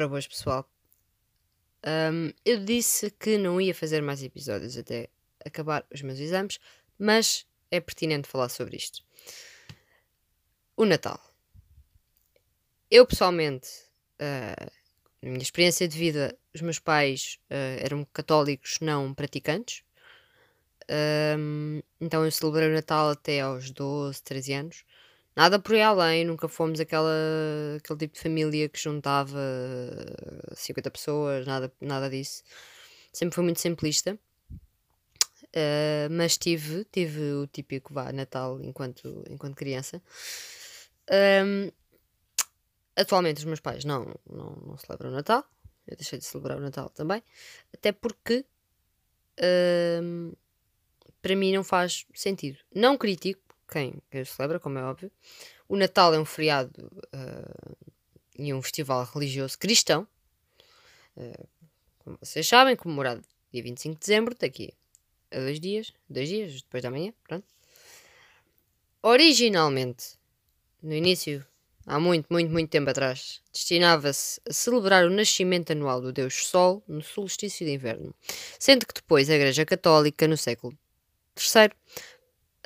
Ora, boas pessoal. Um, eu disse que não ia fazer mais episódios até acabar os meus exames, mas é pertinente falar sobre isto. O Natal. Eu pessoalmente, uh, na minha experiência de vida, os meus pais uh, eram católicos não praticantes. Um, então eu celebrei o Natal até aos 12, 13 anos. Nada por aí além, nunca fomos aquela, aquele tipo de família que juntava 50 pessoas, nada, nada disso. Sempre foi muito simplista. Uh, mas tive, tive o típico vá, Natal enquanto, enquanto criança. Um, atualmente os meus pais não, não, não celebram o Natal. Eu deixei de celebrar o Natal também. Até porque um, para mim não faz sentido. Não critico quem, quem celebra, como é óbvio. O Natal é um feriado uh, e um festival religioso cristão. Uh, como vocês sabem, comemorado dia 25 de dezembro, daqui a dois dias, dois dias depois da manhã, pronto. Originalmente, no início, há muito, muito, muito tempo atrás, destinava-se a celebrar o nascimento anual do Deus Sol no solstício de inverno, sendo que depois a Igreja Católica, no século III,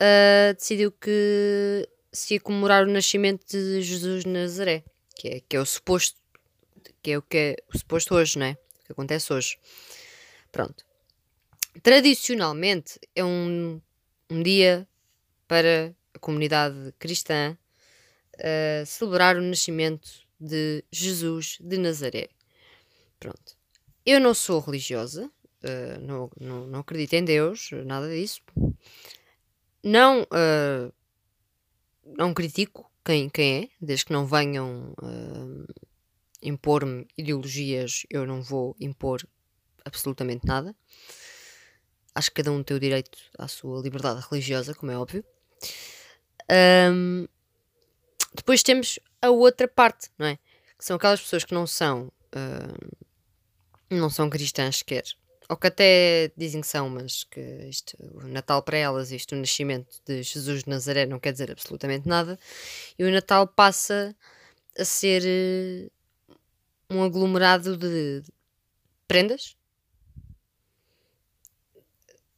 uh, decidiu que se ia comemorar o nascimento de Jesus de Nazaré, que é, que é o suposto, que é o que é o suposto hoje, não é? O que acontece hoje. Pronto. Tradicionalmente é um, um dia para a comunidade cristã uh, celebrar o nascimento de Jesus de Nazaré. Pronto. Eu não sou religiosa, uh, não, não, não acredito em Deus, nada disso. Não, uh, não critico quem, quem é, desde que não venham uh, impor-me ideologias, eu não vou impor absolutamente nada. Acho que cada um tem o direito à sua liberdade religiosa, como é óbvio. Um, depois temos a outra parte, não é? Que são aquelas pessoas que não são, uh, não são cristãs sequer, ou que até dizem que são, mas que isto, o Natal para elas, isto, o nascimento de Jesus de Nazaré, não quer dizer absolutamente nada, e o Natal passa a ser uh, um aglomerado de prendas,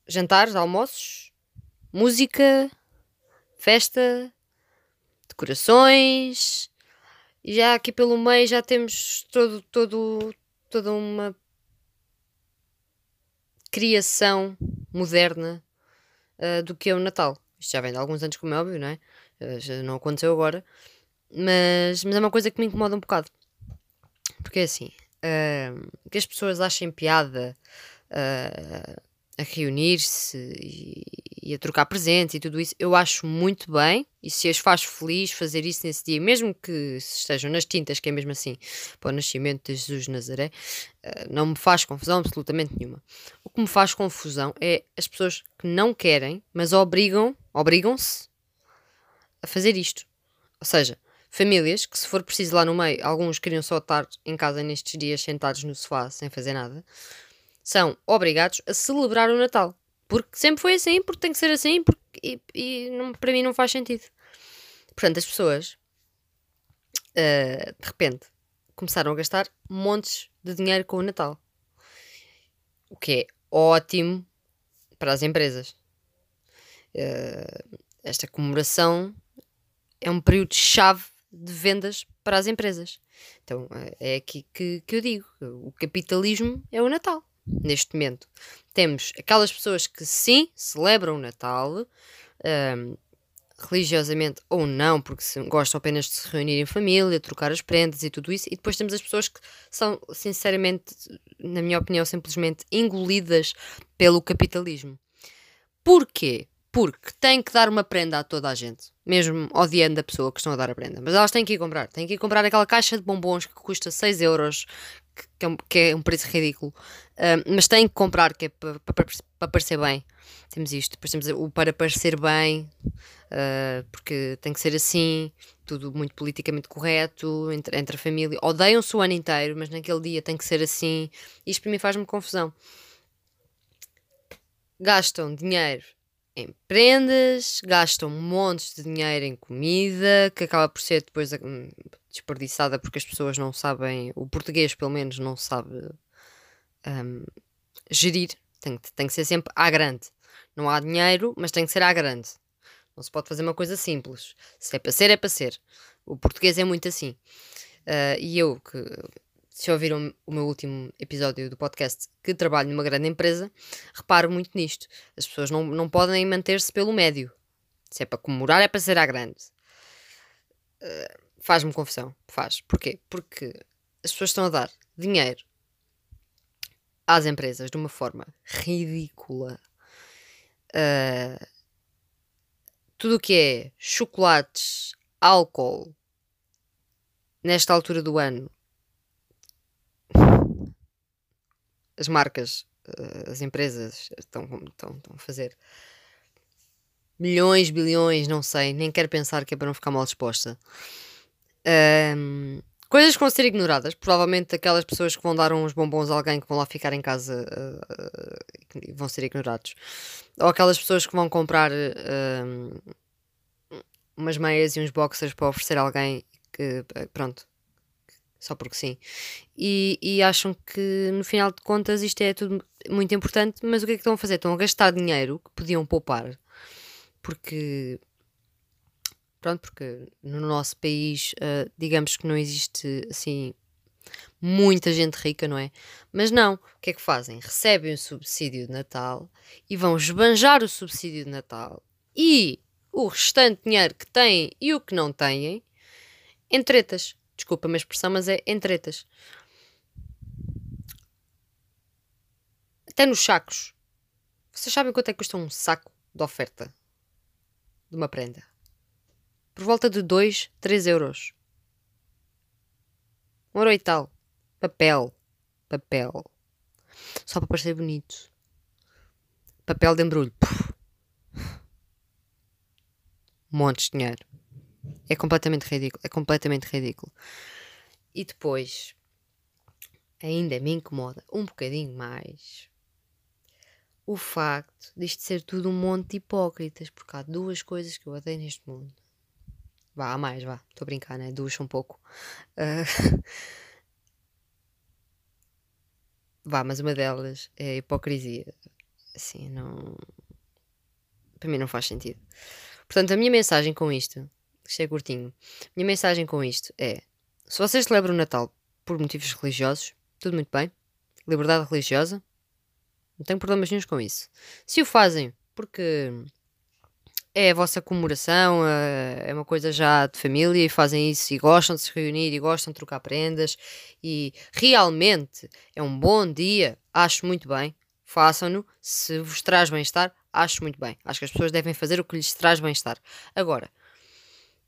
jantares, almoços, música, festa, decorações, e já aqui pelo meio já temos todo, todo, toda uma criação moderna uh, do que é o Natal. Isto já vem de alguns anos, como é óbvio, não é? Uh, não aconteceu agora. Mas, mas é uma coisa que me incomoda um bocado. Porque é assim, uh, que as pessoas achem piada a reunir-se e, e, a trocar presentes e tudo isso, eu acho muito bem. E se as faz feliz fazer isso nesse dia, mesmo que estejam nas tintas, que é mesmo assim, para o nascimento de Jesus de Nazaré, uh, não me faz confusão absolutamente nenhuma. O que me faz confusão é as pessoas que não querem, mas obrigam, obrigam-se a fazer isto. Ou seja, famílias que, se for preciso lá no meio, alguns queriam só estar em casa nestes dias sentados no sofá sem fazer nada são obrigados a celebrar o Natal. Porque sempre foi assim, porque tem que ser assim, porque, e, e não, para mim não faz sentido. Portanto, as pessoas, uh, de repente, começaram a gastar montes de dinheiro com o Natal. O que é ótimo para as empresas. Uh, esta comemoração é um período-chave de vendas para as empresas. Então é aqui que, que eu digo: o capitalismo é o Natal neste momento. Temos aquelas pessoas que sim celebram o Natal, um, religiosamente ou não, porque gostam apenas de se reunir em família, trocar as prendas e tudo isso, e depois temos as pessoas que são, sinceramente, na minha opinião, simplesmente engolidas pelo capitalismo. Porquê? Porque têm que dar uma prenda a toda a gente, mesmo odiando a pessoa que estão a dar a prenda. Mas elas têm que ir comprar. Têm que ir comprar aquela caixa de bombons que custa 6 euros, que é um, que é um preço ridículo. Uh, mas têm que comprar, que é para pa, pa parecer bem. Temos isto. Depois temos o para parecer bem, uh, porque tem que ser assim, tudo muito politicamente correto, entre, entre a família. Odeiam-se o ano inteiro, mas naquele dia tem que ser assim. Isto para mim faz-me confusão. Gastam dinheiro em prendas, gastam montes de dinheiro em comida, que acaba por ser depois hum, desperdiçada porque as pessoas não sabem, o português pelo menos não sabe um, gerir. Tem, tem que ser sempre à grande. Não há dinheiro, mas tem que ser à grande. Não se pode fazer uma coisa simples. Se é para ser, é para ser. O português é muito assim. Uh, e eu, que se ouviram o meu último episódio do podcast, que trabalho numa grande empresa, reparo muito nisto. As pessoas não, não podem manter-se pelo médio. Se é para comemorar, é para ser à grande. Uh, Faz-me confusão. Faz. Porquê? Porque as pessoas estão a dar dinheiro às empresas de uma forma ridícula. Uh, tudo o que é chocolates, álcool, nesta altura do ano, as marcas, uh, as empresas estão, estão, estão a fazer milhões, bilhões, não sei, nem quero pensar que é para não ficar mal disposta. Um, coisas que vão ser ignoradas. Provavelmente aquelas pessoas que vão dar uns bombons a alguém que vão lá ficar em casa uh, uh, vão ser ignorados. Ou aquelas pessoas que vão comprar uh, umas meias e uns boxers para oferecer a alguém que, pronto, só porque sim. E, e, acham que no final de contas isto é tudo muito importante, mas o que é que estão a fazer? Estão a gastar dinheiro que podiam poupar porque pronto, porque no nosso país, uh, digamos que não existe assim muita gente rica, não é? Mas não, o que é que fazem? Recebem o subsídio de Natal e vão esbanjar o subsídio de Natal e o restante dinheiro que têm e o que não têm em tretas. Desculpa a minha expressão, mas é em tretas. Até nos sacos. Vocês sabem quanto é que custa um saco de oferta de uma prenda? Por volta de 2, 3 euros. Um euro e tal. Papel. Papel. Só para parecer bonito. Papel de embrulho. Puf. Montes de dinheiro. É completamente ridículo. É completamente ridículo. E depois, ainda me incomoda um bocadinho mais o facto disto ser tudo um monte de hipócritas, porque há duas coisas que eu odeio neste mundo. Vá, há mais, vá. Estou a brincar, né? Duas um pouco. Uh... vá, mas uma delas é a hipocrisia. Assim, não. Para mim não faz sentido. Portanto, a minha mensagem com isto, isto é curtinho, a minha mensagem com isto é: se vocês celebram o Natal por motivos religiosos, tudo muito bem. Liberdade religiosa, não tenho problemas nenhum com isso. Se o fazem porque é a vossa comemoração, é uma coisa já de família e fazem isso e gostam de se reunir e gostam de trocar prendas e realmente é um bom dia, acho muito bem. Façam-no, se vos traz bem-estar, acho muito bem. Acho que as pessoas devem fazer o que lhes traz bem-estar. Agora,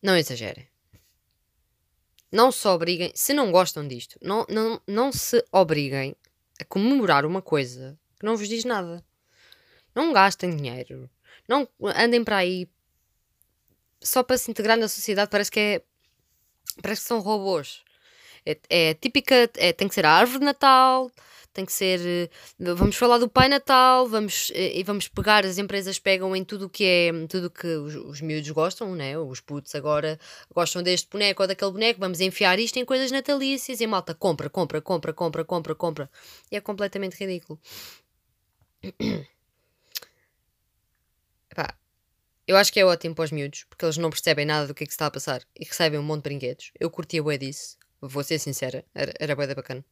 não exagerem. Não se obriguem, se não gostam disto, não, não, não se obriguem a comemorar uma coisa que não vos diz nada. Não gastem dinheiro não andem para aí só para se integrar na sociedade, parece que é. Parece que são robôs. É, é típica. É, tem que ser a árvore de Natal, tem que ser. Eh, vamos falar do Pai Natal, vamos, eh, e vamos pegar, as empresas pegam em tudo que é. Tudo que os, os miúdos gostam, né? Os putos agora gostam deste boneco ou daquele boneco, vamos enfiar isto em coisas natalícias e a malta compra, compra, compra, compra, compra, compra. E é completamente ridículo. Pá, eu acho que é ótimo para os miúdos, porque eles não percebem nada do que é que se está a passar e recebem um monte de brinquedos. Eu curtia bué disso, vou ser sincera, era, era da bacana.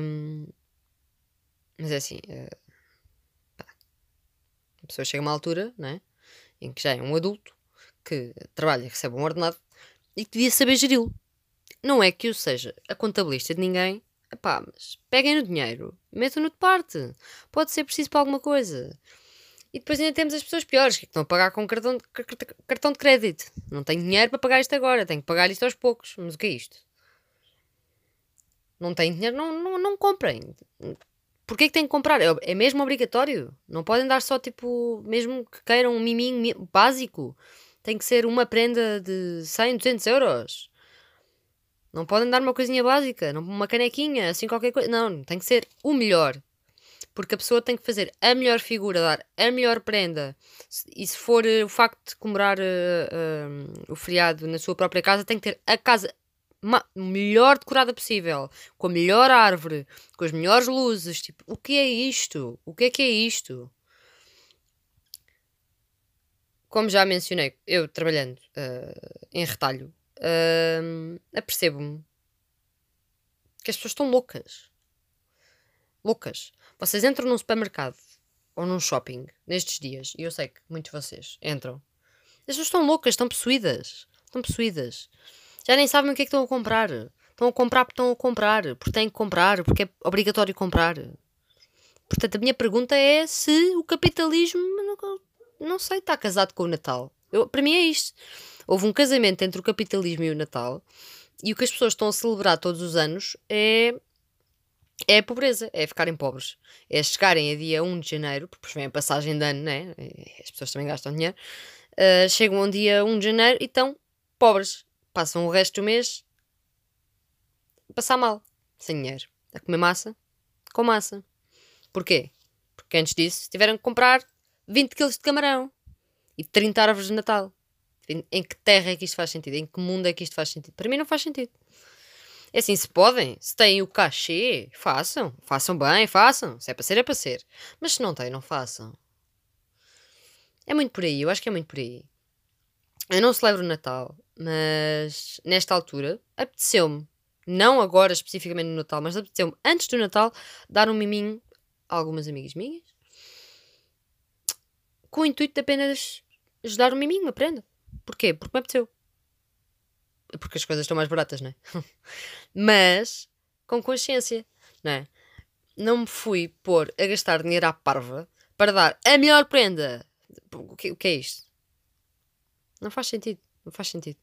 Um, mas é assim, uh, pá, a pessoa chega a uma altura, né, em que já é um adulto, que trabalha recebe um ordenado e que devia saber geri-lo. Não é que eu seja a contabilista de ninguém, pá, mas peguem no dinheiro, metam-no de parte. Pode ser preciso para alguma coisa. E depois ainda temos as pessoas piores, que estão a pagar com cartão de, cartão de crédito. Não tenho dinheiro para pagar isto agora, tenho que pagar isto aos poucos. Mas o que é isto? Não tenho dinheiro, não, não, não comprem. Porquê que têm que comprar? É, é mesmo obrigatório. Não podem dar só tipo, mesmo que queiram um miminho básico. Tem que ser uma prenda de 100, 200 euros. Não podem dar uma coisinha básica, uma canequinha, assim qualquer coisa. Não, tem que ser o melhor. Porque a pessoa tem que fazer a melhor figura, dar a melhor prenda. E se for uh, o facto de comemorar uh, uh, o feriado na sua própria casa, tem que ter a casa melhor decorada possível, com a melhor árvore, com as melhores luzes. Tipo, o que é isto? O que é que é isto? Como já mencionei, eu trabalhando em retalho, apercebo-me que as pessoas estão loucas. Loucas. Vocês entram num supermercado ou num shopping nestes dias, e eu sei que muitos de vocês entram. As pessoas estão loucas, estão possuídas. Estão possuídas. Já nem sabem o que é que estão a comprar. Estão a comprar porque estão a comprar, porque têm que comprar, porque é obrigatório comprar. Portanto, a minha pergunta é se o capitalismo, não, sei, está casado com o Natal. Eu, para mim é isto. Houve um casamento entre o capitalismo e o Natal e o que as pessoas estão a celebrar todos os anos é é a pobreza, é ficarem pobres. É chegarem a dia 1 de janeiro, porque depois vem a passagem de ano, né? As pessoas também gastam dinheiro. Uh, chegam um dia 1 de janeiro e estão pobres. Passam o resto do mês a passar mal, sem dinheiro. A comer massa, com massa. Porquê? Porque antes disso tiveram que comprar 20 kg de camarão e 30 árvores de Natal. Em que terra é que isto faz sentido? Em que mundo é que isto faz sentido? Para mim não faz sentido. É assim, se podem, se têm o cachê, façam. Façam bem, façam. Se é para ser, é para ser. Mas se não têm, não façam. É muito por aí, eu acho que é muito por aí. Eu não celebro o Natal, mas nesta altura apeteceu-me, não agora especificamente no Natal, mas apeteceu-me antes do Natal dar um miminho a algumas amigas minhas com o intuito de apenas ajudar um miminho, aprenda. Porquê? Porque me apeteceu porque as coisas estão mais baratas, não é? Mas com consciência, não é? Não me fui pôr a gastar dinheiro à parva para dar a melhor prenda. O que, o que é isto? Não faz sentido. Não faz sentido.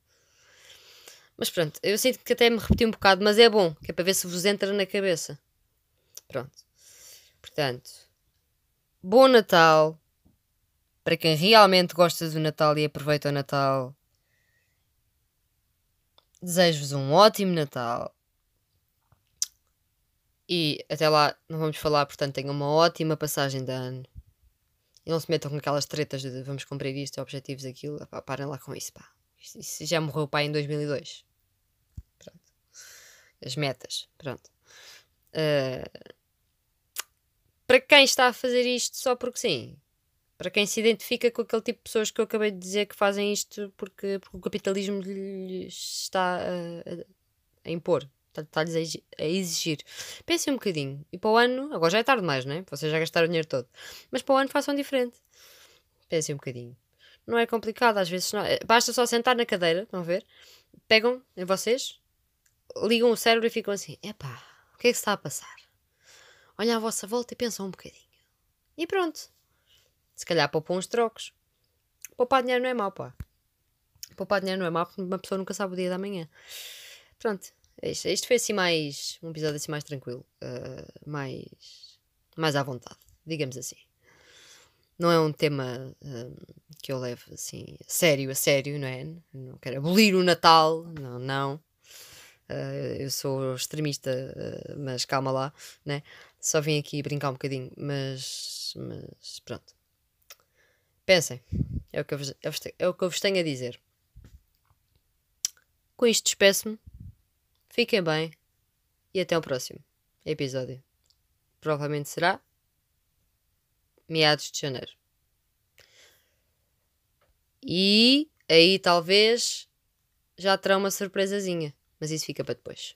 Mas pronto, eu sinto que até me repeti um bocado, mas é bom, que é para ver se vos entra na cabeça. Pronto. Portanto, bom Natal para quem realmente gosta do Natal e aproveita o Natal Desejo-vos um ótimo Natal. E até lá não vamos falar, portanto, tenham uma ótima passagem de ano. E não se metam com aquelas tretas de vamos cumprir isto, objetivos, aquilo. Pá, parem lá com isso, pá. Isso já morreu o pai em 2002. Pronto. As metas, pronto. Uh, para quem está a fazer isto só porque sim, para quem se identifica com aquele tipo de pessoas que eu acabei de dizer que fazem isto porque, porque o capitalismo lhes está a, a impor, está-lhes a exigir. Pensem um bocadinho. E para o ano, agora já é tarde demais, não é? Vocês já gastaram o dinheiro todo. Mas para o ano façam diferente. Pensem um bocadinho. Não é complicado, às vezes não. Basta só sentar na cadeira, estão a ver? Pegam em vocês, ligam o cérebro e ficam assim: epá, o que é que se está a passar? Olhem à vossa volta e pensam um bocadinho. E pronto. Se calhar poupam uns trocos. Poupar dinheiro não é mau, pá. Poupar dinheiro não é mau porque uma pessoa nunca sabe o dia da manhã. Pronto. Isto, isto foi assim mais. Um episódio assim mais tranquilo. Uh, mais. Mais à vontade. Digamos assim. Não é um tema uh, que eu levo assim a sério, a sério, não é? Não quero abolir o Natal. Não, não. Uh, eu sou extremista, mas calma lá, né? Só vim aqui brincar um bocadinho, mas, mas pronto. Pensem, é o que eu vos, é o que eu vos tenho a dizer. Com isto despeço-me. Fiquem bem e até o próximo episódio. Provavelmente será meados de janeiro. E aí talvez já terá uma surpresazinha, mas isso fica para depois.